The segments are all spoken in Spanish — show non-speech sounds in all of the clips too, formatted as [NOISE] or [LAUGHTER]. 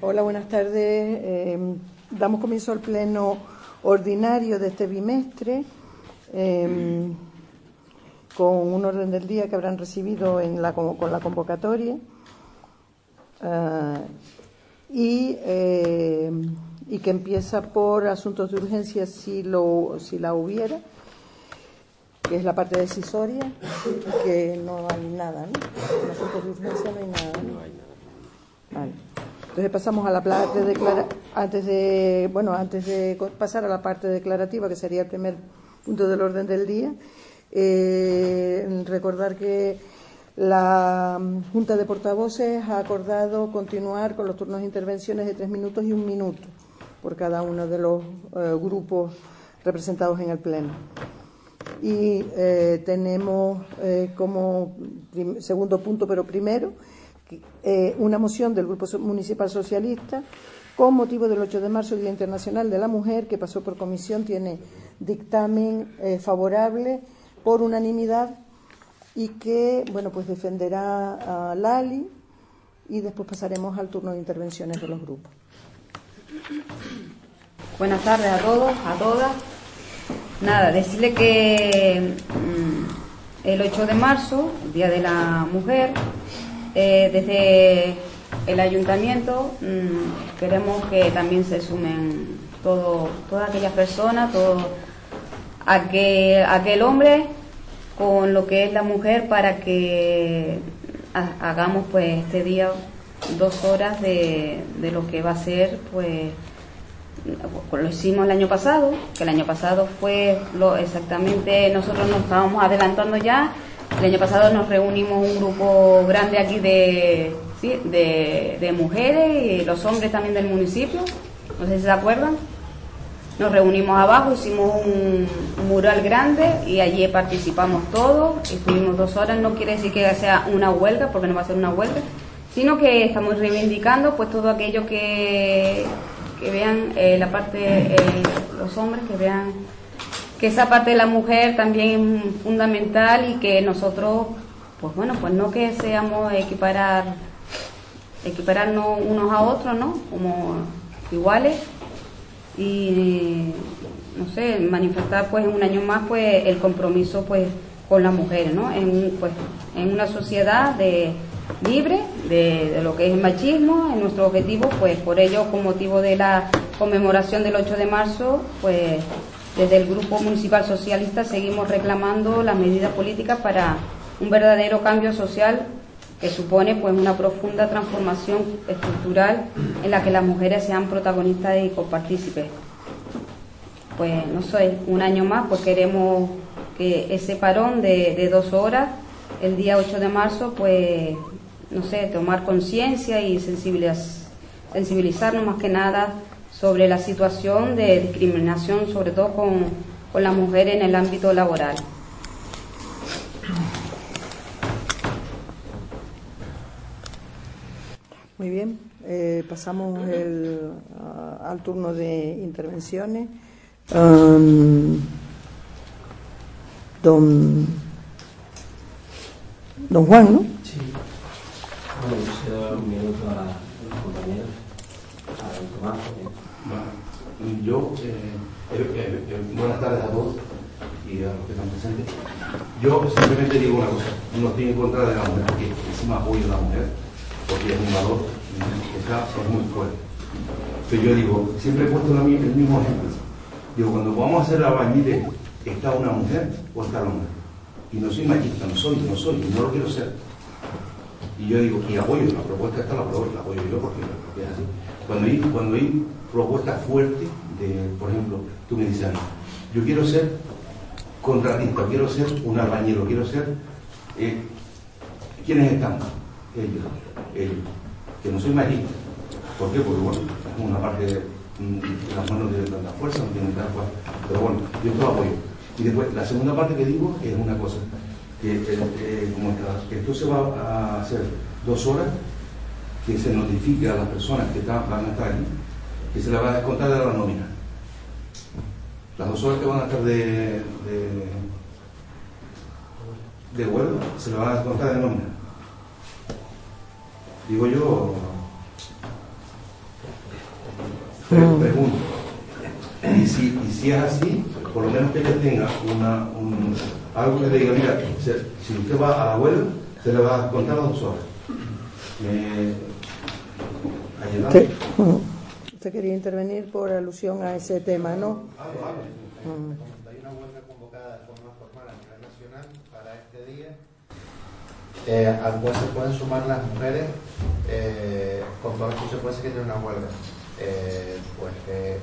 Hola, buenas tardes. Eh, damos comienzo al pleno ordinario de este bimestre eh, con un orden del día que habrán recibido en la, con la convocatoria. Ah, y, eh, y que empieza por asuntos de urgencia si, lo, si la hubiera que es la parte decisoria, que no hay nada, ¿no? En asuntos de urgencia no hay nada. ¿no? hay nada. Vale. Entonces pasamos a la parte declara antes de bueno antes de pasar a la parte declarativa que sería el primer punto del orden del día. Eh, recordar que la Junta de Portavoces ha acordado continuar con los turnos de intervenciones de tres minutos y un minuto por cada uno de los eh, grupos representados en el Pleno. Y eh, tenemos como segundo punto, pero primero, eh, una moción del Grupo Municipal Socialista con motivo del 8 de marzo, Día Internacional de la Mujer, que pasó por comisión, tiene dictamen favorable por unanimidad y que, bueno, pues defenderá a Lali y después pasaremos al turno de intervenciones de los grupos. Buenas tardes a todos, a todas. Nada, decirle que mm, el 8 de marzo, Día de la Mujer, eh, desde el ayuntamiento mm, queremos que también se sumen todo, todas aquellas personas, todo aquel, aquel hombre con lo que es la mujer para que hagamos pues este día dos horas de, de lo que va a ser pues lo hicimos el año pasado, que el año pasado fue lo exactamente, nosotros nos estábamos adelantando ya, el año pasado nos reunimos un grupo grande aquí de, de, mujeres y los hombres también del municipio, no sé si se acuerdan, nos reunimos abajo, hicimos un, mural grande y allí participamos todos, estuvimos dos horas, no quiere decir que sea una huelga, porque no va a ser una huelga, sino que estamos reivindicando pues todo aquello que que vean eh, la parte, eh, los hombres, que vean que esa parte de la mujer también es fundamental y que nosotros, pues bueno, pues no que seamos equiparar, equipararnos unos a otros, ¿no? Como iguales y, no sé, manifestar pues en un año más pues el compromiso pues con las mujeres, ¿no? En, pues, en una sociedad de libre de, lo que es el machismo, en nuestro objetivo, pues por ello, con motivo de la conmemoración del 8 de marzo, pues desde el Grupo Municipal Socialista seguimos reclamando las medidas políticas para un verdadero cambio social que supone pues una profunda transformación estructural en la que las mujeres sean protagonistas y copartícipes. Pues no sé, un año más, pues queremos que ese parón de, de dos horas, el día 8 de marzo, pues no sé, tomar conciencia y sensibilizarnos más que nada sobre la situación de discriminación, sobre todo con, con la mujer en el ámbito laboral. Muy bien, eh, pasamos el, al turno de intervenciones. Um, don, don Juan, ¿no? Sí. Bueno, yo un minuto a los compañeros, a Tomás. Yo, eh, eh, eh, buenas tardes a todos y a los que están presentes. Yo simplemente digo una cosa, no estoy en contra de la mujer, porque encima apoyo a la mujer, porque es un valor que está, es muy fuerte. Pero yo digo, siempre he puesto el mismo ejemplo. Digo, cuando vamos a hacer la bañile, ¿está una mujer o está el hombre? Y no soy machista, no soy, no soy, no lo quiero ser y yo digo, y apoyo, la propuesta esta la apoyo, la apoyo yo porque, es así. Cuando hay, cuando hay propuestas fuertes, de, por ejemplo, tú me dices, yo quiero ser contratista, quiero ser un albañero, quiero ser... Eh, ¿Quiénes están? Ellos, ellos. Que no soy machista. ¿Por qué? Porque bueno, es una parte de mm, las manos de tanta fuerza, no tienen tanta fuerza. Pero bueno, yo esto lo apoyo. Y después, la segunda parte que digo es una cosa, como que esto se va a hacer dos horas, que se notifique a las personas que están, van a estar aquí, que se les va a descontar de la nómina. Las dos horas que van a estar de, de, de huelga, se les va a descontar de nómina. Digo yo, pregunto, y si, y si es así, por lo menos que ella tenga una, un, algo que le diga, mira, si usted va a la huelga, se le va a contar las dos horas. usted, usted quería intervenir por alusión a ese tema, ¿no? Mm. Hay una huelga convocada de forma formal a nivel nacional para este día, eh, al cual se pueden sumar las mujeres eh, con todas las consecuencias que tiene una huelga. Eh, pues eh,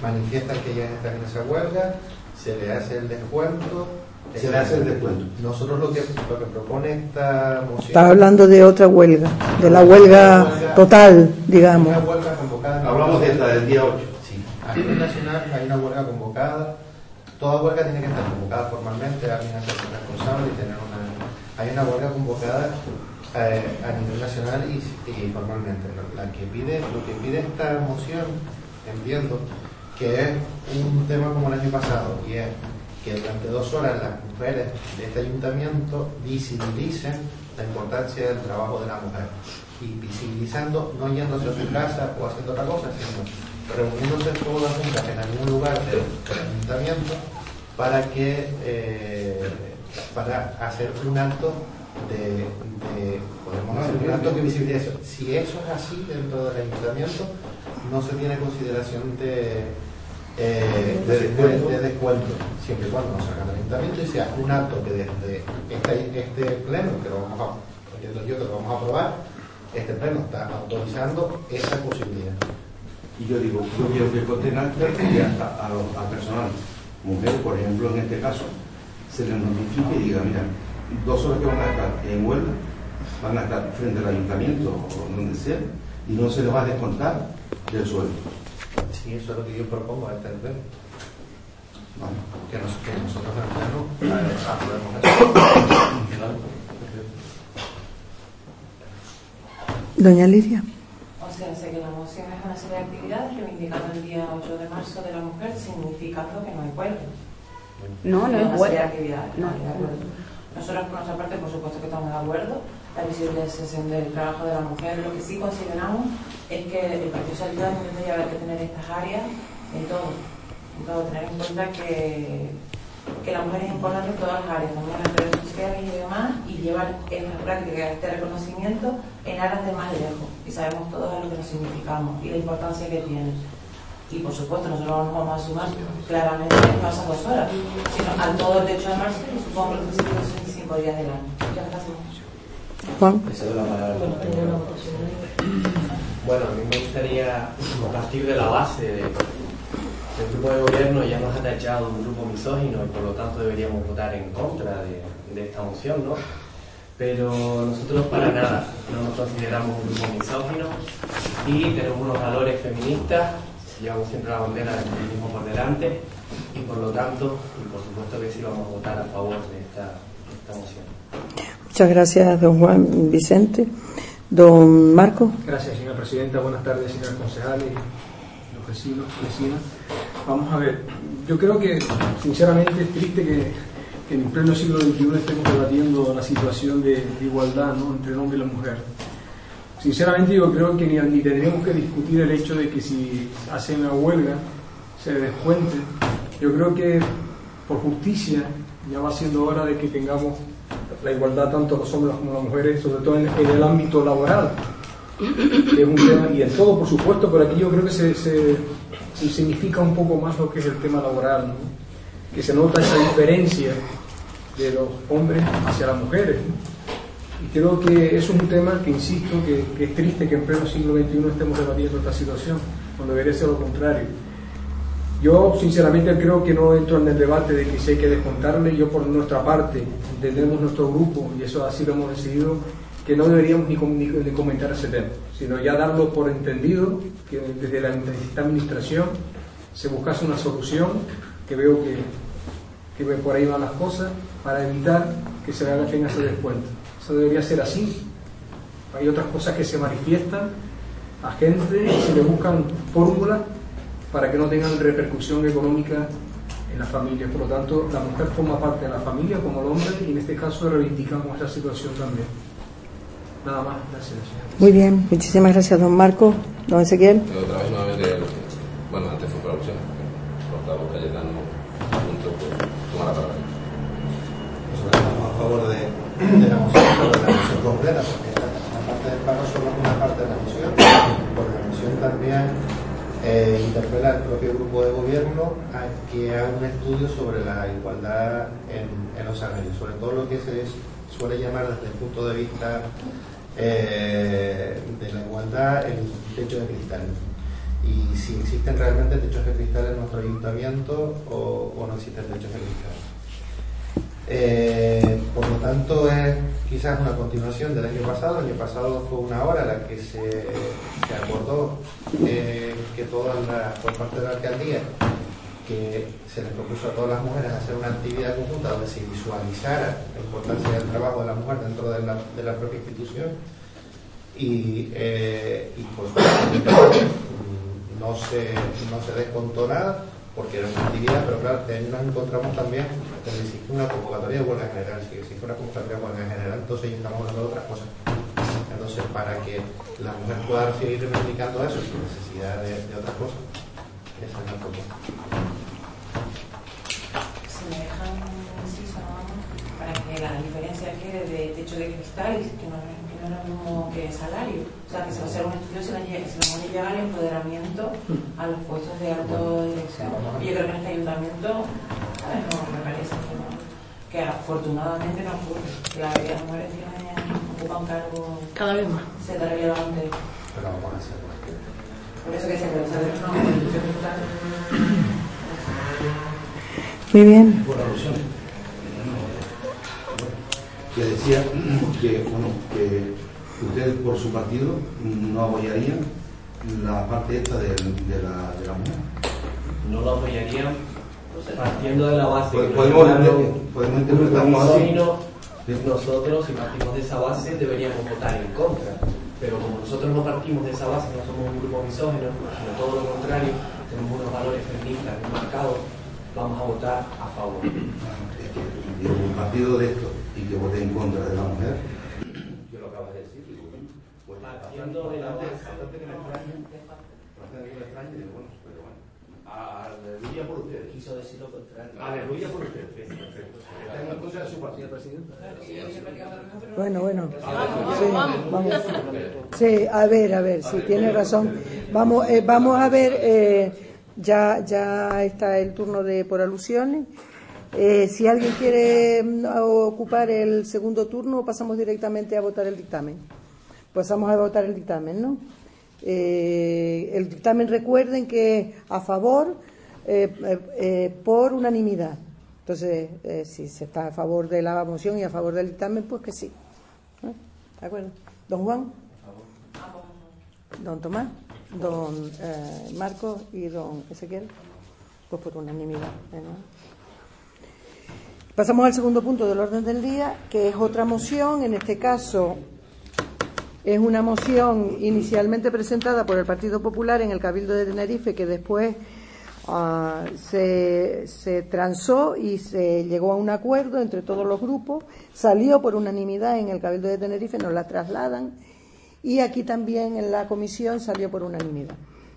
manifiestan que ellas están en esa huelga, se le hace el descuento. Se le hace el descuento. Nosotros lo que, lo que propone esta moción. Está hablando de otra huelga, de la huelga, total, digamos. Una huelga convocada. Hablamos de esta del día 8. Sí, a nivel nacional hay una huelga convocada. Toda huelga tiene que estar convocada formalmente, alguien hace responsable y tener una. Hay una huelga convocada eh, a nivel nacional y, formalmente. La que pide, lo que pide esta moción, entiendo, que es un tema como el año pasado, y es que durante dos horas las mujeres de este ayuntamiento visibilicen la importancia del trabajo de la mujer. Y visibilizando, no yéndose a su casa o haciendo otra cosa, sino reuniéndose todas juntas en algún lugar del, ayuntamiento para que eh, para hacer un acto de, podemos hacer un acto que visibilice. Si eso es así dentro del ayuntamiento, no se tiene consideración de, eh, de, descuento. siempre y cuando nos salga del ayuntamiento y sea un acto que desde este, este pleno, que lo vamos a, yo que lo vamos a aprobar, este pleno está autorizando esa posibilidad. Y yo digo, yo quiero que conten acta y hasta al personal, mujeres, por ejemplo, en este caso, se les notifique y diga, mira, dos horas que van a estar en huelga, van a estar frente al ayuntamiento o donde sea, y no se les va a descontar del sueldo. Sí, eso es lo que yo propongo a este pleno. Que, nos, que nosotros en el pleno aprobemos eso. Doña Lidia. O sea, sé que la moción es una serie de actividades reivindicando el día 8 de marzo de la mujer, significando que no hay huelga. No, no es huelga. No, nosotros por nuestra parte, por supuesto que estamos de acuerdo, la visibilización del trabajo de la mujer. Lo que sí consideramos es que el Partido Socialista tendría que tener estas áreas en todo, en todo, tener en cuenta que, que la mujer es importante en todas las áreas, también en las redes sociales y demás, y llevar esta práctica, este reconocimiento en aras de más lejos. Y sabemos todos lo que nos significamos y la importancia que tiene y por supuesto nosotros nos vamos a sumar claramente no a esas dos horas, sino al todo el techo de marzo y supongo que los 25 días del año. Muchas gracias. Bueno, a mí me gustaría partir de la base de el grupo de gobierno ya nos ha tachado un grupo misógino y por lo tanto deberíamos votar en contra de, de esta moción, ¿no? Pero nosotros para nada no nos consideramos un grupo misógino y tenemos unos valores feministas llevamos siempre la bandera del feminismo por delante y por lo tanto, y por supuesto que sí vamos a votar a favor de esta, moción. Muchas gracias, don Juan Vicente. Don Marco. Gracias, señora presidenta. Buenas tardes, señores concejales, los vecinos, vecinas. Vamos a ver, yo creo que sinceramente es triste que, en pleno siglo XXI estemos debatiendo la situación de, igualdad entre el hombre y la mujer sinceramente yo creo que ni, ni, tendríamos que discutir el hecho de que si hacen una huelga se descuente. Yo creo que por justicia ya va siendo hora de que tengamos la igualdad tanto los hombres como las mujeres, sobre todo en, el ámbito laboral, que es un tema, y en todo por supuesto, pero aquí yo creo que se, se, significa un poco más lo que es el tema laboral, que se nota esa diferencia de los hombres hacia las mujeres. Y creo que es un tema que, insisto, que, es triste que en pleno siglo XXI estemos debatiendo esta situación, cuando debería ser lo contrario. Yo, sinceramente, creo que no entro en el debate de que si hay que descontarle. Yo, por nuestra parte, entendemos nuestro grupo, y eso así lo hemos decidido, que no deberíamos ni, ni, comentar ese tema, sino ya darlo por entendido que desde la administración se buscase una solución, que veo que, que por ahí van las cosas, para evitar que se haga tenga ese descuento. Eso debería ser así. Hay otras cosas que se manifiestan a gente y se le buscan fórmulas para que no tengan repercusión económica en la familia. Por lo tanto, la mujer forma parte de la familia como el hombre y en este caso reivindicamos esa situación también. Nada más, gracias. Muy bien, muchísimas gracias, don Marco. Don Ezequiel. Otra vez nuevamente, bueno, antes fue por alusión, portavoz Cayetano, junto por tomar la palabra. Nosotros estamos a favor de, de la moción, de la moción completa, porque la parte del pago solo es una parte de la moción, porque la moción también eh, interpela al propio grupo de gobierno a que haga un estudio sobre la igualdad en, los salarios, sobre todo lo que se suele llamar desde el punto de vista eh, de la igualdad el techo de cristal. Y si existen realmente techos de cristal en nuestro ayuntamiento o no existen techos de cristal. Eh, por lo tanto, es quizás una continuación del año pasado. El año pasado fue una hora la que se, acordó eh, que todas las, por parte de la alcaldía, que se les propuso a todas las mujeres hacer una actividad conjunta donde se visualizara la importancia del trabajo de la mujer dentro de la, de la propia institución. Y, eh, y pues no se, no se descontó nada porque era una actividad, pero claro, este nos encontramos también que existe una convocatoria de huelga general, si existe una convocatoria de huelga general, entonces ya estamos hablando de otras cosas. Entonces, para que la mujer pueda seguir reivindicando eso sin necesidad de, de otras cosas, esa es la propuesta. Se me deja un para que la diferencia quede de techo de cristal que no, no es lo mismo que salario. O sea, que se va a hacer un estudio, se le, se le puede llevar el empoderamiento a los puestos de alto dirección. Y yo creo que en este ayuntamiento ¿sabes? no me parece que, no, que afortunadamente no ocurre. Que la mayoría de las mujeres tienen, ocupan cargos cada vez más se da relevante. Pero vamos a hacerlo. Por eso que se puede saber una constitución total. Muy bien. Por alusión. Le decía que, bueno, que ustedes por su partido no apoyarían la parte esta de, de la, de la mujer. No lo apoyarían partiendo de la base que Podemos, podemos así. misóginos, nosotros si partimos de esa base deberíamos votar en contra. Pero como nosotros no partimos de esa base, no somos un grupo misógino, sino todo lo contrario, tenemos unos valores feministas bien marcados, vamos a votar a favor. Es que un partido de esto y que vote en contra de la mujer, que lo acabas de decir, digo, bueno, pues la base. bastante que me extrañe, bastante que me extrañe, digo, bueno, pero bueno, aleluya por ustedes. Quiso decir lo contrario. Aleluya por ustedes. Perfecto. Están en contra de su partido, presidente. Bueno, bueno. Sí, vamos. Sí, a ver, a ver, si tiene razón. Vamos, eh, vamos a ver, eh, ya, ya está el turno de por alusiones. Eh, si alguien quiere mm, ocupar el segundo turno, pasamos directamente a votar el dictamen. Pasamos a votar el dictamen, ¿no? Eh, el dictamen, recuerden que a favor eh, eh, por unanimidad. Entonces, si se está a favor de la moción y a favor del dictamen, pues que sí. ¿De acuerdo? Don Juan, don Tomás, don Marcos y don Ezequiel, pues por unanimidad. ¿eh, ¿no? Pasamos al segundo punto del orden del día, que es otra moción, en este caso es una moción inicialmente presentada por el Partido Popular en el Cabildo de Tenerife, que después ah, se, se transó y se llegó a un acuerdo entre todos los grupos, salió por unanimidad en el Cabildo de Tenerife, nos la trasladan. Y aquí también en la comisión salió por unanimidad.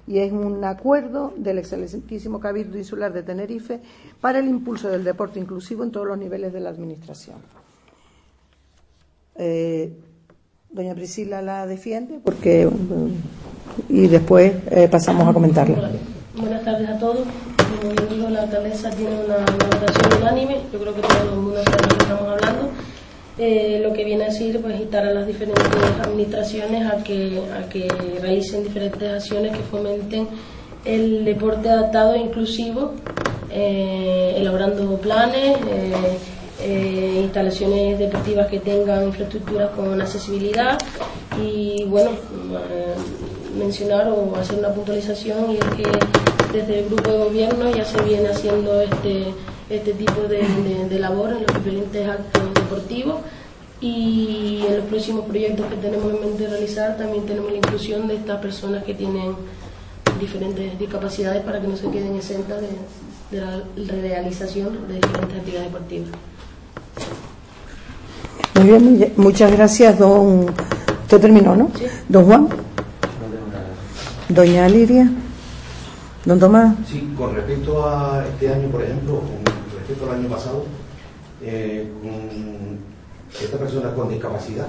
Y es un acuerdo del excelentísimo Cabildo Insular de Tenerife para el impulso del deporte inclusivo en todos los niveles de la Administración. Eh, doña Priscila la defiende porque y después eh, pasamos a comentarla. Buenas tardes a todos. Como yo digo, la alcaldesa tiene una, votación unánime. Yo creo que todo el mundo sabe de lo que estamos hablando. Eh, lo que viene a decir, pues, instar a las diferentes administraciones a que, a que realicen diferentes acciones que fomenten el deporte adaptado e inclusivo, eh, elaborando planes, eh, instalaciones deportivas que tengan infraestructuras con accesibilidad y bueno, mencionar o hacer una puntualización y es que desde el grupo de gobierno ya se viene haciendo este, este tipo de labor en los diferentes actos deportivos y en los próximos proyectos que tenemos en mente realizar también tenemos la inclusión de estas personas que tienen diferentes discapacidades para que no se queden exentas de, la realización de diferentes actividades deportivas. Muy bien, muchas gracias, don. Usted terminó, ¿no? Don Juan. Doña Lidia. Don Tomás. Sí, con respecto a este año, por ejemplo, con respecto al año pasado, eh, con estas personas con discapacidad,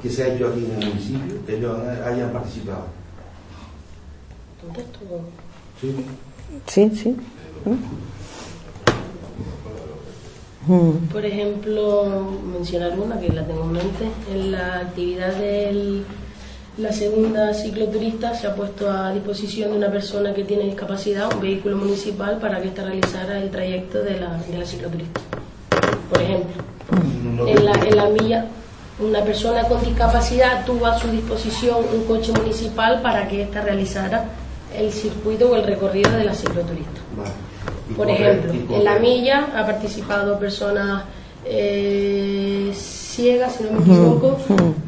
que se ha hecho aquí en el municipio, que ellos hayan participado. Sí. Sí, sí. Mm. Por ejemplo, mencionar una que la tengo en mente, en la actividad de la segunda cicloturista se ha puesto a disposición de una persona que tiene discapacidad un vehículo municipal para que ésta realizara el trayecto de la, de la cicloturista. Por ejemplo, en la, en la milla una persona con discapacidad tuvo a su disposición un coche municipal para que ésta realizara el circuito o el recorrido de la cicloturista. Por ejemplo, en la milla ha participado personas eh, ciegas, si no me equivoco,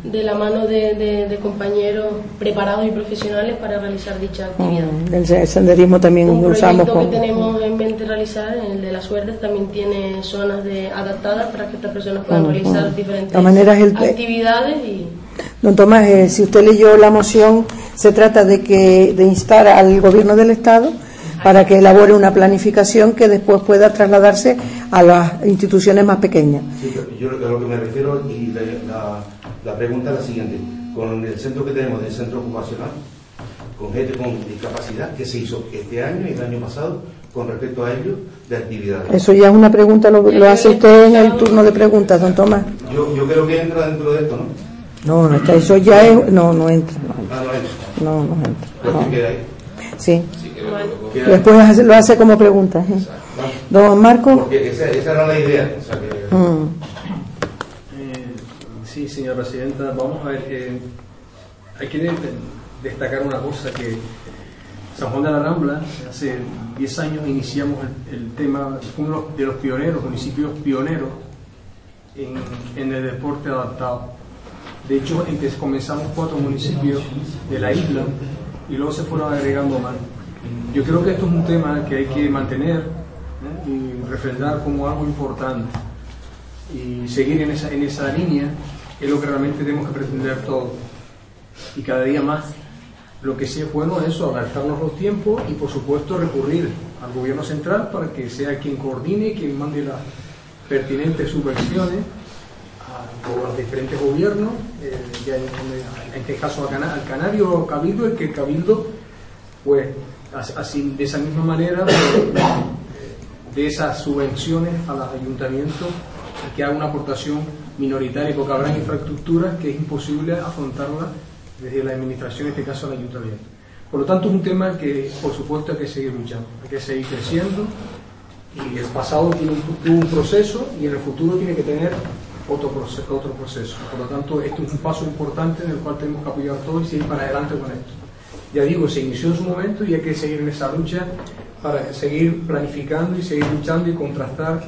de la mano de, compañeros preparados y profesionales para realizar dicha actividad. el senderismo también Un usamos. que tenemos en mente realizar, el de la suerte, también tiene zonas de, adaptadas para que estas personas puedan realizar diferentes actividades y Don Tomás, eh, si usted leyó la moción, se trata de que de instar al Gobierno del Estado para que elabore una planificación que después pueda trasladarse a las instituciones más pequeñas. Sí, yo a lo que me refiero y la, pregunta es la siguiente. Con el centro que tenemos, el centro ocupacional, con gente con discapacidad, ¿qué se hizo este año y el año pasado con respecto a ello de actividades? Eso ya es una pregunta, lo, hace usted en el turno de preguntas, don Tomás. Yo, yo creo que entra dentro de esto, ¿no? No, no está, eso ya es. No, no entra. No, no entra. No, Sí. Después lo hace como pregunta. ¿eh? Don Marco. Porque esa, esa era la idea. Mm. Eh, sí, señora presidenta, vamos a ver. Eh, hay que destacar una cosa: que San Juan de la Rambla, hace 10 años iniciamos el, tema, fue uno de los pioneros, municipios pioneros en, en el deporte adaptado de hecho, comenzamos cuatro municipios de la isla y luego se fueron agregando más. Yo creo que esto es un tema que hay que mantener y refrendar como algo importante y seguir en esa, en esa línea es lo que realmente tenemos que pretender todos. Y cada día más. Lo que sí es bueno es eso, adaptarnos los tiempos y por supuesto recurrir al gobierno central para que sea quien coordine, quien mande las pertinentes subvenciones a los diferentes gobiernos, eh, en, este caso al, Canario Cabildo, el que el Cabildo, pues así de esa misma manera, [COUGHS] de esas subvenciones a los ayuntamientos, que haga una aportación minoritaria, porque habrá infraestructuras que es imposible afrontarlas desde la administración, en este caso al ayuntamiento. Por lo tanto, es un tema que, por supuesto, hay que seguir luchando, hay que seguir creciendo y el pasado tiene un, un proceso y en el futuro tiene que tener otro proceso, otro proceso. Por lo tanto, esto es un paso importante en el cual tenemos que apoyar todos y seguir para adelante con esto. Ya digo, se inició en su momento y hay que seguir en esa lucha para seguir planificando y seguir luchando y contrastar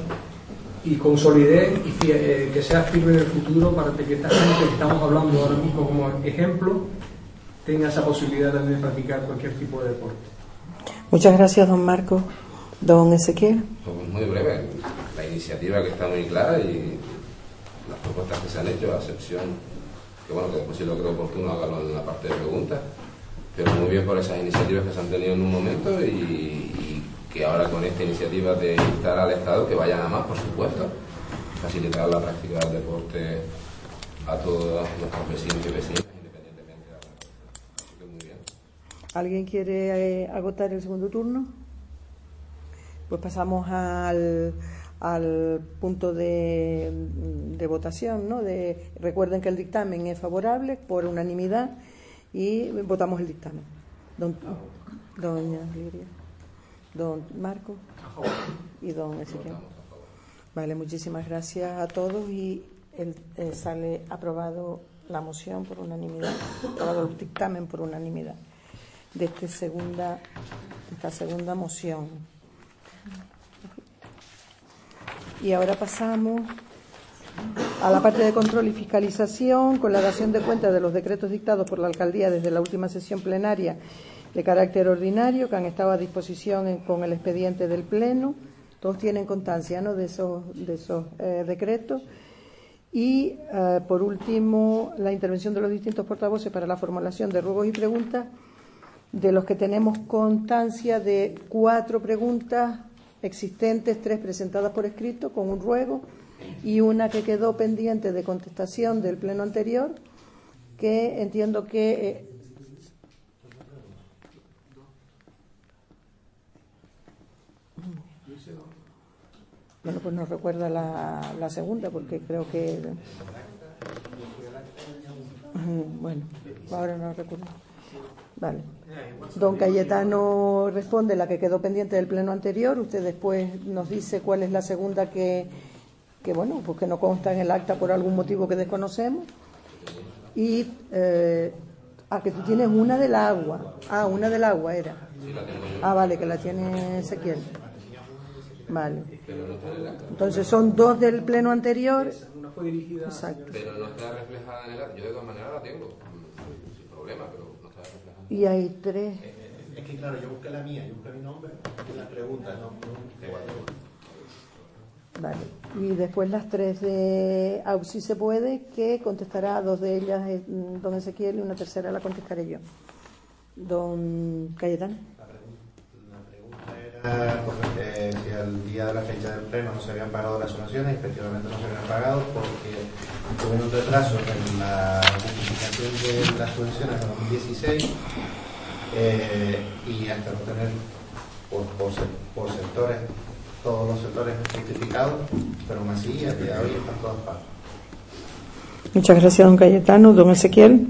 y consolidar y eh, que sea firme en el futuro para que esta gente que estamos hablando ahora mismo como ejemplo tenga esa posibilidad también de practicar cualquier tipo de deporte. Muchas gracias, don Marco. Don Ezequiel. Pues muy breve. La iniciativa que está muy clara y las propuestas que se han hecho, a excepción, que bueno, que después si lo creo oportuno hágalo en la parte de preguntas, pero muy bien por esas iniciativas que se han tenido en un momento y, que ahora con esta iniciativa de instar al Estado que vayan a más, por supuesto, facilitar la práctica del deporte a todos nuestros vecinos y vecinas, independientemente de la Así que muy bien. ¿Alguien quiere eh, agotar el segundo turno? Pues pasamos al al punto de, de votación. ¿no? De, recuerden que el dictamen es favorable por unanimidad y votamos el dictamen. Don, doña Lidia, don Marco y don Ezequiel. Vale, muchísimas gracias a todos y el, eh, sale aprobado la moción por unanimidad, aprobado el dictamen por unanimidad de, este segunda, de esta segunda moción. Y ahora pasamos a la parte de control y fiscalización con la dación de cuenta de los decretos dictados por la alcaldía desde la última sesión plenaria de carácter ordinario que han estado a disposición con el expediente del Pleno. Todos tienen constancia ¿no? de esos, de esos eh, decretos. Y, eh, por último, la intervención de los distintos portavoces para la formulación de ruegos y preguntas, de los que tenemos constancia de cuatro preguntas existentes, tres presentadas por escrito con un ruego y una que quedó pendiente de contestación del pleno anterior, que entiendo que eh, Bueno, pues no recuerda la, la segunda, porque creo que. [LAUGHS] Bueno, ahora no recuerdo. Vale. Don Cayetano responde la que quedó pendiente del pleno anterior. Usted después nos dice cuál es la segunda que, que bueno, pues que no consta en el acta por algún motivo que desconocemos. Y. Eh, ah, que tú tienes una del agua. Ah, una del agua era. Ah, vale, que la tiene Ezequiel. Vale. Entonces son dos del pleno anterior. Una fue dirigida Exacto. Pero no está reflejada en el acta. Yo de todas maneras la tengo, sin problema, pero no está reflejada. Y hay tres. Es que claro, yo busqué la mía, yo busqué mi nombre y las preguntas, no, no Vale. Y después las tres de AUSI se puede, que contestará dos de ellas eh, don Ezequiel y una tercera la contestaré yo. Don Cayetano. Era porque si al día de la fecha del pleno no se habían pagado las donaciones, efectivamente no se habían pagado porque tuve un retraso en la justificación de las subvenciones de 2016 eh, y hasta no tener por sectores, todos los sectores justificados, pero aún así a día de hoy están todas pagas. Muchas gracias, don Cayetano. Don Ezequiel.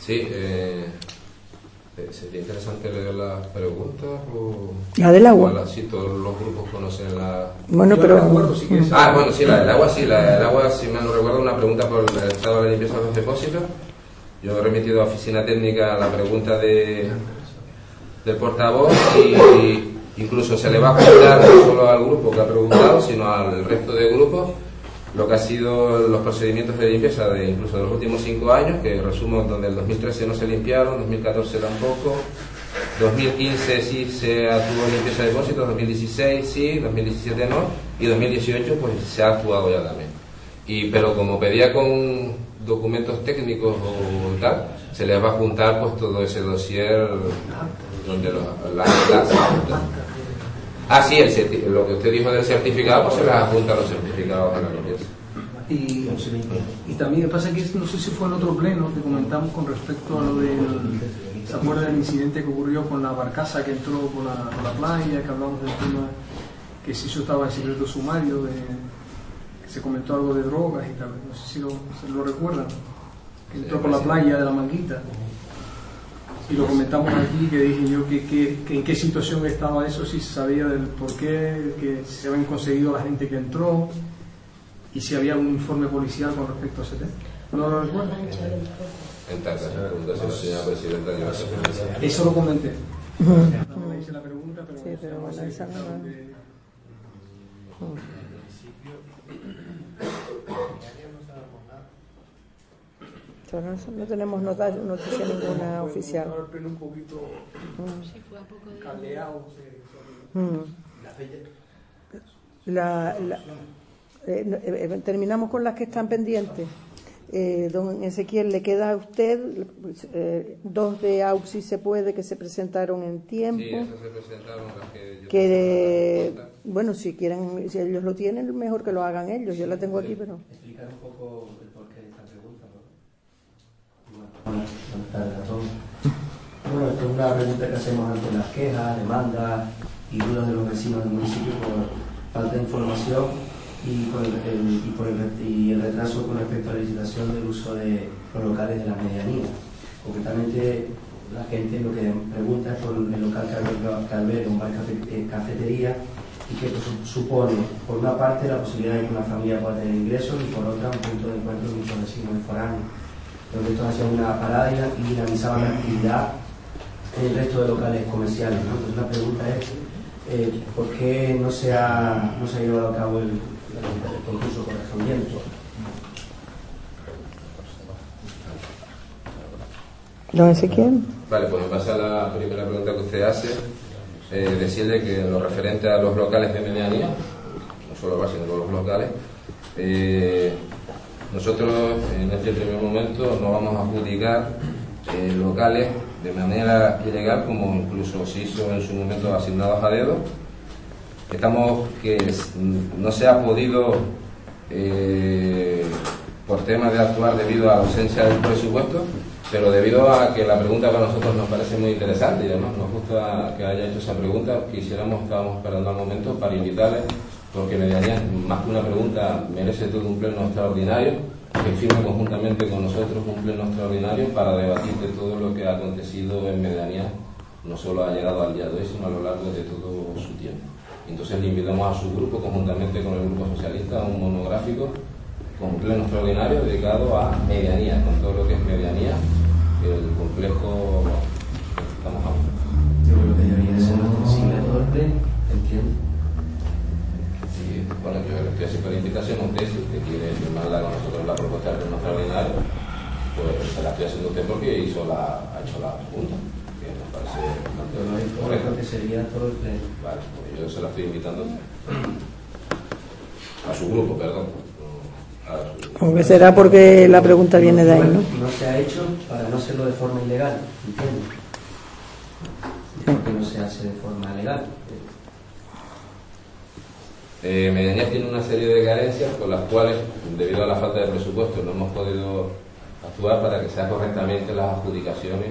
Sí, eh, eh, sería interesante leer las preguntas o... La del agua. o la- sí, todos los grupos conocen la... Bueno, Yo pero. recuerdo, si quieres. Ah, bueno, sí, la del agua, sí, la del agua, si mal no recuerdo, una pregunta por el estado de la limpieza de los depósitos. Yo he remitido a oficina técnica la pregunta de, del portavoz y incluso se le va a preguntar no solo al grupo que ha preguntado, sino al resto de grupos lo que ha sido los procedimientos de limpieza de incluso de los últimos cinco años, que resumo donde el 2013 no se limpiaron, 2014 tampoco, 2015 sí se actuó limpieza de depósitos, 2016 sí, 2017 no, y 2018 pues se ha actuado ya también. Y, pero como pedía con documentos técnicos o tal, se les va a juntar pues todo ese dossier donde los, las, Ah, sí, el lo que usted dijo del certificado, pues se les adjunta los certificados a la. Y, también pasa que no sé si fue en otro pleno que comentamos con respecto a lo del. ¿Se acuerda del incidente que ocurrió con la barcaza que entró por la, por la playa? Que hablamos del tema que si eso estaba en secreto sumario, de, que se comentó algo de drogas y tal. No sé si lo, se lo recuerdan. Que entró por la playa de la Manguita. Y lo comentamos aquí, que dije yo que, que- que en qué situación estaba eso, si se sabía del por qué, que si se habían conseguido la gente que entró y si había un informe policial con respecto a ese tema. ¿No lo recuerdo? En tal caso, pregunta la señora presidenta. Eso lo comenté. No me hice la pregunta, pero, Sí, pero bueno, esa no- que- O no, no tenemos nota- noticia ninguna oficial. El pleno un poquito Mm. caldeado. Mm. La, la- eh, eh, eh, terminamos con las que están pendientes. Eh, don Ezequiel, le queda a usted pues, eh, dos de AUXI se puede que se presentaron en tiempo. Sí, esas se presentaron las que yo que bueno, si quieren, si ellos lo tienen, mejor que lo hagan ellos. Yo la tengo aquí, pero explicar un poco el porqué de esta pregunta. ¿no? Buenas, buenas tardes a todos. Bueno, esto es una pregunta que hacemos ante las quejas, demandas y dudas de los vecinos del municipio por falta de información y por el, el- y por el, y el retraso con respecto a la licitación del uso de los locales de las medianías. Concretamente, la gente lo que pregunta es por el local que alberga- un bar eh, cafetería y que pues, supone, por una parte, la posibilidad de que una familia pueda tener ingresos y por otra, un punto de encuentro de muchos vecinos foráneos. Donde esto hacía una parada y dinamizaba la actividad en el resto de locales comerciales. ¿no? Entonces la pregunta es, eh, ¿por qué no se, ha, no se ha llevado a cabo el, el concurso correspondiente? Don Ezequiel. Vale, pues me pasa la primera pregunta que usted hace. Eh, decirle que en lo referente a los locales de medianía, no solo va, sino los locales, eh, nosotros en este primer momento no vamos a adjudicar eh, locales de manera ilegal como incluso se hizo en su momento asignados a dedo. Estamos que no se ha podido eh, por temas de actuar debido a la ausencia del presupuesto, pero debido a que la pregunta para nosotros nos parece muy interesante y además nos gusta que haya hecho esa pregunta, quisiéramos, estábamos esperando al momento para invitarles, porque medianía, más que una pregunta, merece todo un pleno extraordinario, que firme conjuntamente con nosotros un pleno extraordinario para debatir de todo lo que ha acontecido en medianía, no solo ha llegado al día de hoy, sino a lo largo de todo su tiempo. Entonces le invitamos a su grupo, conjuntamente con el Grupo Socialista, a un monográfico con pleno extraordinario dedicado a medianía, con todo lo que es medianía, el complejo que estamos hablando. Yo creo que debería ser entiendo. Bueno, yo le estoy haciendo la invitación a usted, si usted quiere firmarla con nosotros la propuesta de pleno extraordinario, pues se la estoy haciendo a usted porque hizo la, ha hecho la pregunta, que nos parece bastante Yo creo que sería todo el pleno. Vale, pues yo se la estoy invitando a su grupo, perdón. Su- Aunque será porque la pregunta viene de ahí, ¿no? No se ha hecho para no hacerlo de forma ilegal, entiendo. Porque no se hace de forma legal. Eh, tiene una serie de carencias por las cuales, debido a la falta de presupuesto, no hemos podido actuar para que sean correctamente las adjudicaciones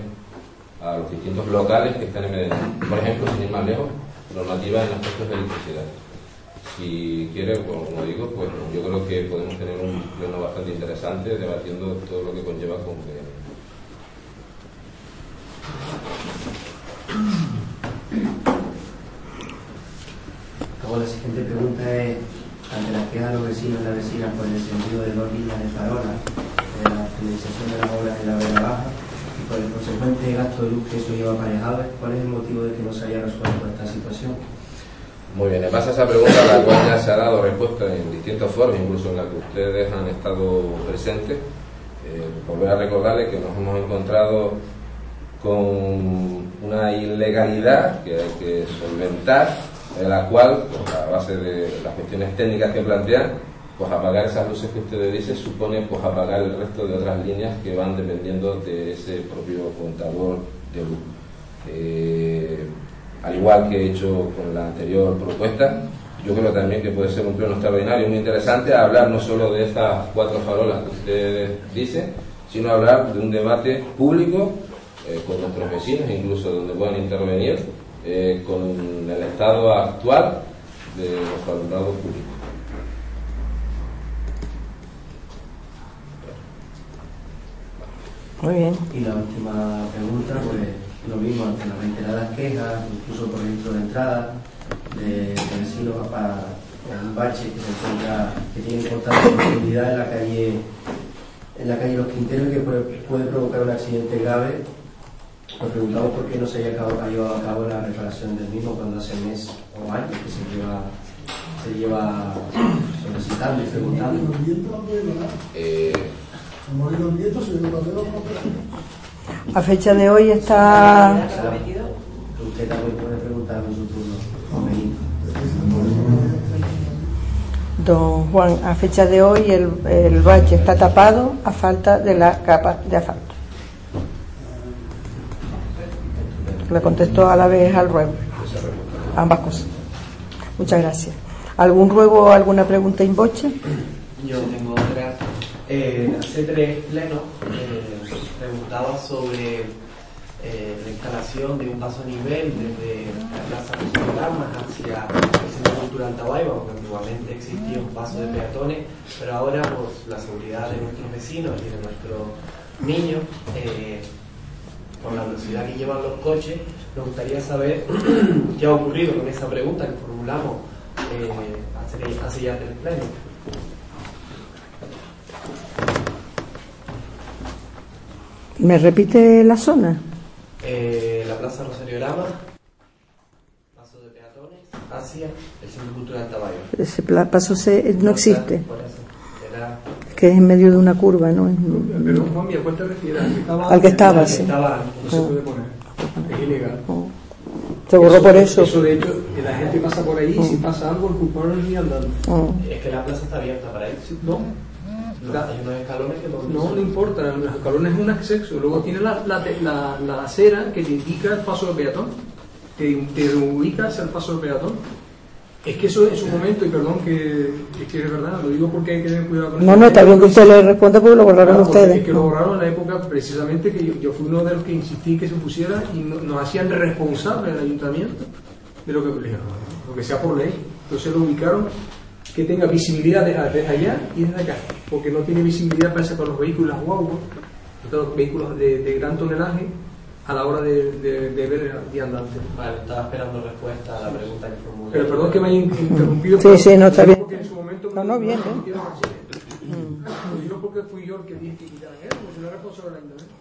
a los distintos locales que están en Medianías. Por ejemplo, sin ir más lejos, normativa en aspectos de electricidad. Si quiere, como digo, pues yo creo que podemos tener un pleno bastante interesante debatiendo todo lo que conlleva con Medianías. [COUGHS] Luego la siguiente pregunta es, ante las quejas de los vecinos y las vecinas por el sentido de dos líneas de farola, de la finalización de las obras en la vega baja y por el consecuente gasto de luz que eso lleva aparejado, ¿cuál es el motivo de que no se haya resuelto esta situación? Muy bien, en base a esa pregunta, la cual ya se ha dado respuesta en distintas formas, incluso en la que ustedes han estado presentes, eh, volver a recordarles que nos hemos encontrado con una ilegalidad que hay que solventar, en la cual, pues, a base de las cuestiones técnicas que plantean, pues apagar esas luces que ustedes dicen supone pues apagar el resto de otras líneas que van dependiendo de ese propio contador de luz. Eh, al igual que he hecho con la anterior propuesta, yo creo también que puede ser un pleno extraordinario muy interesante hablar no solo de estas cuatro farolas que ustedes dicen, sino hablar de un debate público eh, con nuestros vecinos, incluso donde puedan intervenir, eh, con el estado actual de nuestro alumnado público. Muy bien. Y la última pregunta, pues lo mismo, ante las reiteradas quejas, incluso por ejemplo de entrada de, vecinos para un bache que se encuentra, que tiene importante profundidad en la calle, en la calle Los Quinteros y que puede, puede provocar un accidente grave. Nos preguntamos por qué no se haya llevado a cabo la reparación del mismo cuando hace mes o años que se lleva, se lleva solicitando y preguntando. Eh, A fecha de hoy está Usted también puede preguntar en su turno. Don Juan, a fecha de hoy el, el bache está tapado a falta de la capa de asfalto. Le contestó a la vez al ruego. Ambas cosas. Muchas gracias. ¿Algún ruego o alguna pregunta in voce? Yo tengo otra. Eh, hace tres plenos eh, preguntaba sobre eh, la instalación de un paso a nivel desde la Plaza de Armas hacia el Centro Cultural Tabaiba, porque antiguamente existía un paso de peatones, pero ahora por la seguridad de nuestros vecinos y de nuestros niños, eh, velocidad que llevan los coches, nos gustaría saber [CLEARS THROAT] qué ha ocurrido con esa pregunta que formulamos eh, hace, hace ya tres plenos. ¿Me repite la zona? Eh, la Plaza Rosario Lama, paso de peatones, hacia el Centro Cultural Tabayo. Ese paso se, no existe, que es en medio de una curva, ¿no? Perdón, Juan, ¿a cuál te refieres? ¿Al que estaba Al que estaba, sí. estaba No se puede poner. Es ilegal. Se borró por eso. Eso, de hecho, que la gente pasa por ahí y si pasa algo, el culpable no es ni andando. Es que la plaza está abierta para ir. No, No, hay unos escalones que no no, no importa. Los escalones es un acceso. Luego tiene la, la, la, la acera que te indica el paso del peatón. Te, te ubica hacia el paso del peatón. Es que eso en su momento, y perdón que, es que es verdad, lo digo porque hay que tener cuidado con No, eso. no, está bien que usted le responda porque lo borraron porque ustedes. Es que lo borraron en la época precisamente que yo, yo fui uno de los que insistí que se pusiera y no- nos hacían responsables del ayuntamiento de lo que dijeron, lo que sea por ley. Entonces lo ubicaron que tenga visibilidad de- desde allá y desde acá, porque no tiene visibilidad parece con los vehículos las guaguas, los vehículos de, de gran tonelaje a la hora de, de, de ver el viandante. Vale, estaba esperando respuesta a la pregunta que formulé. Pero perdón que me haya interrumpido. Sí, sí, no, está bien. porque en su momento No, no, bien, decir. Lo digo porque fui yo el que dije que quitaran eso, porque no era responsable ayuntamiento.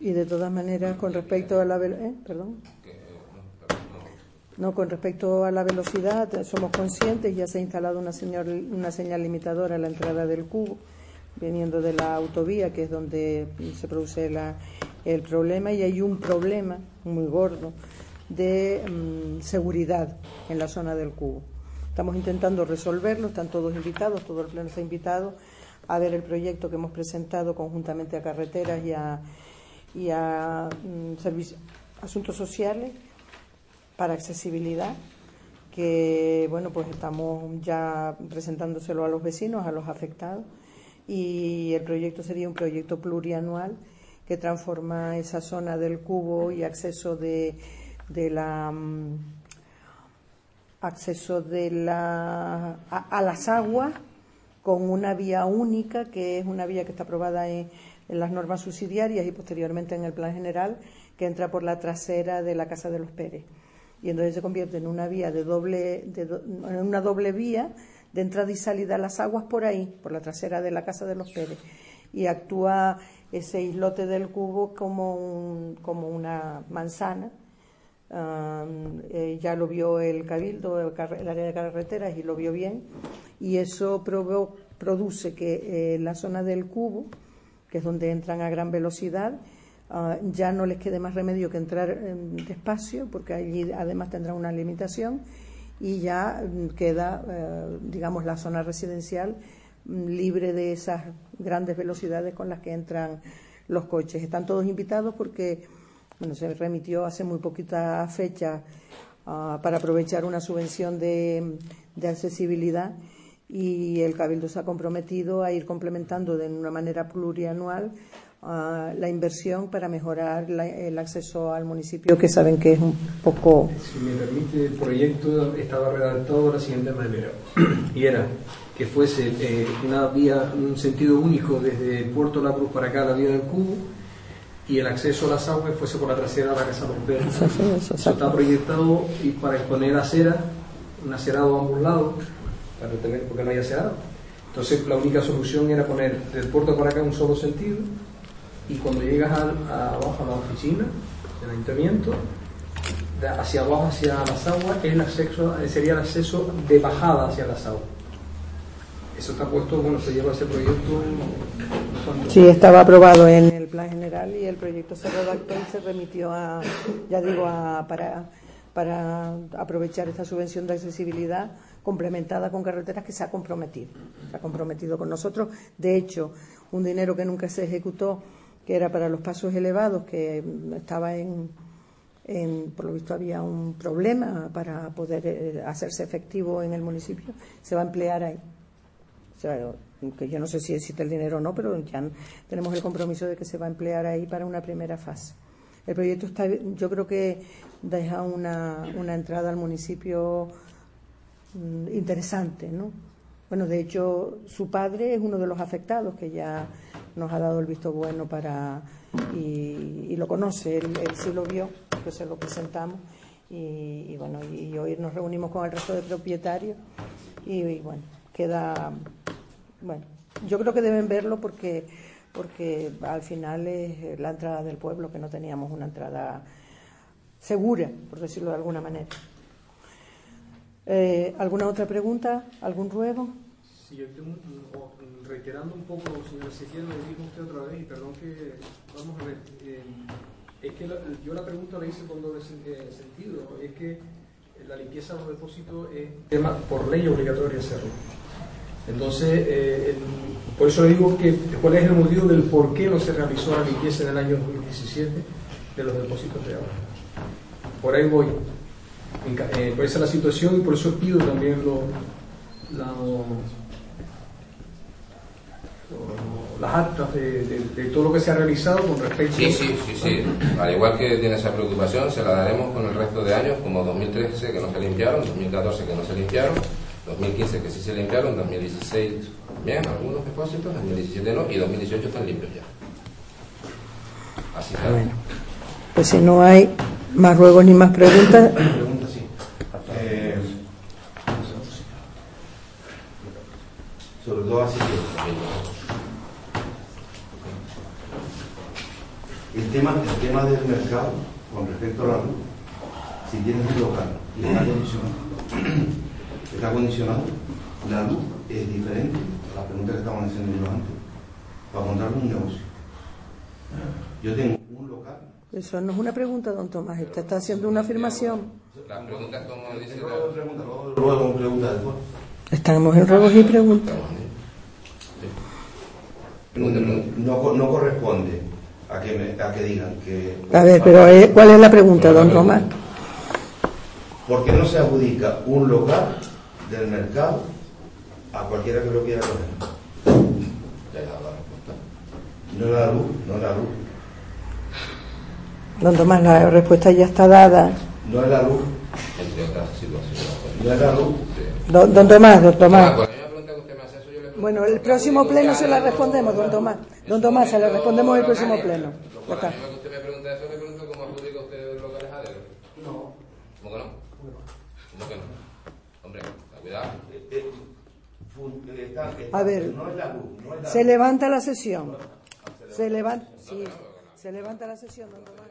Y de todas maneras, con respecto a la velo- ¿eh? perdón. No, con respecto a la velocidad, eh, somos conscientes, ya se ha instalado una, señal, una señal limitadora a la entrada del cubo, viniendo de la autovía, que es donde se produce la- el problema, y hay un problema muy gordo de mm, seguridad en la zona del cubo. Estamos intentando resolverlo, están todos invitados, todo el pleno está invitado a ver el proyecto que hemos presentado conjuntamente a Carreteras y a, y a mm, Servici- Asuntos Sociales para accesibilidad, que bueno, pues estamos ya presentándoselo a los vecinos, a los afectados, y el proyecto sería un proyecto plurianual que transforma esa zona del cubo y acceso de, de la mm, acceso de la a, las aguas con una vía única que es una vía que está aprobada en, en las normas subsidiarias y posteriormente en el plan general que entra por la trasera de la casa de los Pérez. Y entonces se convierte en una vía de doble de do- en una doble vía de entrada y salida a las aguas por ahí por la trasera de la casa de los Pérez y actúa ese islote del cubo como un- como una manzana eh, ya lo vio el Cabildo, el, el área de carreteras, y lo vio bien. Y eso produce que eh, la zona del cubo, que es donde entran a gran velocidad, ah, ya no les quede más remedio que entrar em, despacio, porque allí además tendrá una limitación, y ya mm, queda, eh, digamos, la zona residencial libre de esas grandes velocidades con las que entran los coches. Están todos invitados porque bueno, se remitió hace muy poquita fecha ah, para aprovechar una subvención de, de accesibilidad y el Cabildo se ha comprometido a ir complementando de una manera plurianual ah, la inversión para mejorar la- el acceso al municipio, que saben que es un poco Si me permite, el proyecto estaba redactado de la siguiente manera, [CLEARS THROAT] y era que fuese eh, una vía, un sentido único desde Puerto La Cruz para acá, la vía del Cubo, y el acceso a las aguas fuese por la trasera de la Casa los Pérez. Eso, eso, eso, Eso está proyectado y para exponer acera, un acerado a ambos lados, para tener, porque no hay acerado. Entonces la única solución era poner del puerto para acá un solo sentido y cuando llegas a, abajo a la oficina del ayuntamiento, hacia abajo, hacia las aguas, es el acceso, sería el acceso de bajada hacia las aguas. Eso está puesto, bueno, se lleva ese proyecto. Sí, estaba aprobado en el plan general y el proyecto se redactó y se remitió a, ya digo, a, para, para aprovechar esta subvención de accesibilidad complementada con carreteras que se ha comprometido. Se ha comprometido con nosotros. De hecho, un dinero que nunca se ejecutó, que era para los pasos elevados, que estaba en, en- por lo visto había un problema para poder eh, hacerse efectivo en el municipio, se va a emplear ahí. O sea, que yo no sé si existe el dinero o no, pero ya tenemos el compromiso de que se va a emplear ahí para una primera fase. El proyecto está, yo creo que deja una, una entrada al municipio mm, interesante, ¿no? Bueno, de hecho, su padre es uno de los afectados que ya nos ha dado el visto bueno para y, lo conoce, él, él sí lo vio, que se lo presentamos y, bueno, y hoy nos reunimos con el resto de propietarios y, bueno, queda, bueno, yo creo que deben verlo porque, porque al final es la entrada del pueblo, que no teníamos una entrada segura, por decirlo de alguna manera. Eh, ¿Alguna otra pregunta? ¿Algún ruego? O- reiterando un poco, señor Ezequiel, lo dijo usted otra vez, y perdón que, vamos a ver, eh, es que yo la pregunta la hice con doble eh, sentido, es que la limpieza de los depósitos es tema por ley obligatorio hacerlo. Entonces, eh, por eso le digo que cuál es el motivo del por qué no se realizó la limpieza en el año 2017 de los depósitos de agua. Por ahí voy. Por esa es la situación y por eso pido también la- lo- las actas de, de- de todo lo que se ha realizado con respecto Sí, sí, sí, sí. Al igual que tiene esa preocupación, se la daremos con el resto de años, como 2013 que no se limpiaron, 2014 que no se limpiaron, 2015 que sí se limpiaron, 2016 bien, algunos depósitos, 2017 no, y 2018 están limpios ya. Así está. Bueno, pues si no hay más ruegos ni más preguntas, Pregunta, sí. Eh, sobre todo así que el tema, el tema del mercado con respecto a la luz, si tienes un local y está acondicionado, está acondicionado, la luz es diferente a la pregunta que estaban haciendo yo antes, para montar un negocio. Yo tengo un local eso no es una pregunta, don Tomás, usted está haciendo una afirmación. La pregunta es como dice Luego pregunta, luego- luego pregunta después. Estamos en ruegos y preguntas. No, co- no corresponde a que, me- a que digan que... A ver, pero eh, ¿cuál es la pregunta, don Tomás? ¿Por qué no se adjudica un local del mercado a cualquiera que lo quiera coger? Respuesta. No es la luz, no la luz. Don Tomás, la respuesta ya está dada. No es la luz, Entre otras situaciones. no es la luz. Don, don Tomás, don Ah, Tomás. a mí me pregunta que usted me hace eso, yo le pregunto. Bueno, el próximo pleno se la respondemos, don Tomás. Don Tomás, se la respondemos el próximo pleno. Ya está. a dedo. No. ¿Cómo que no? ¿Cómo que no? Hombre, cuidado. Fun- está- está- A ver, no es la luz, no es la se levanta la sesión. Se levanta, sí, se levanta la sesión, don Tomás.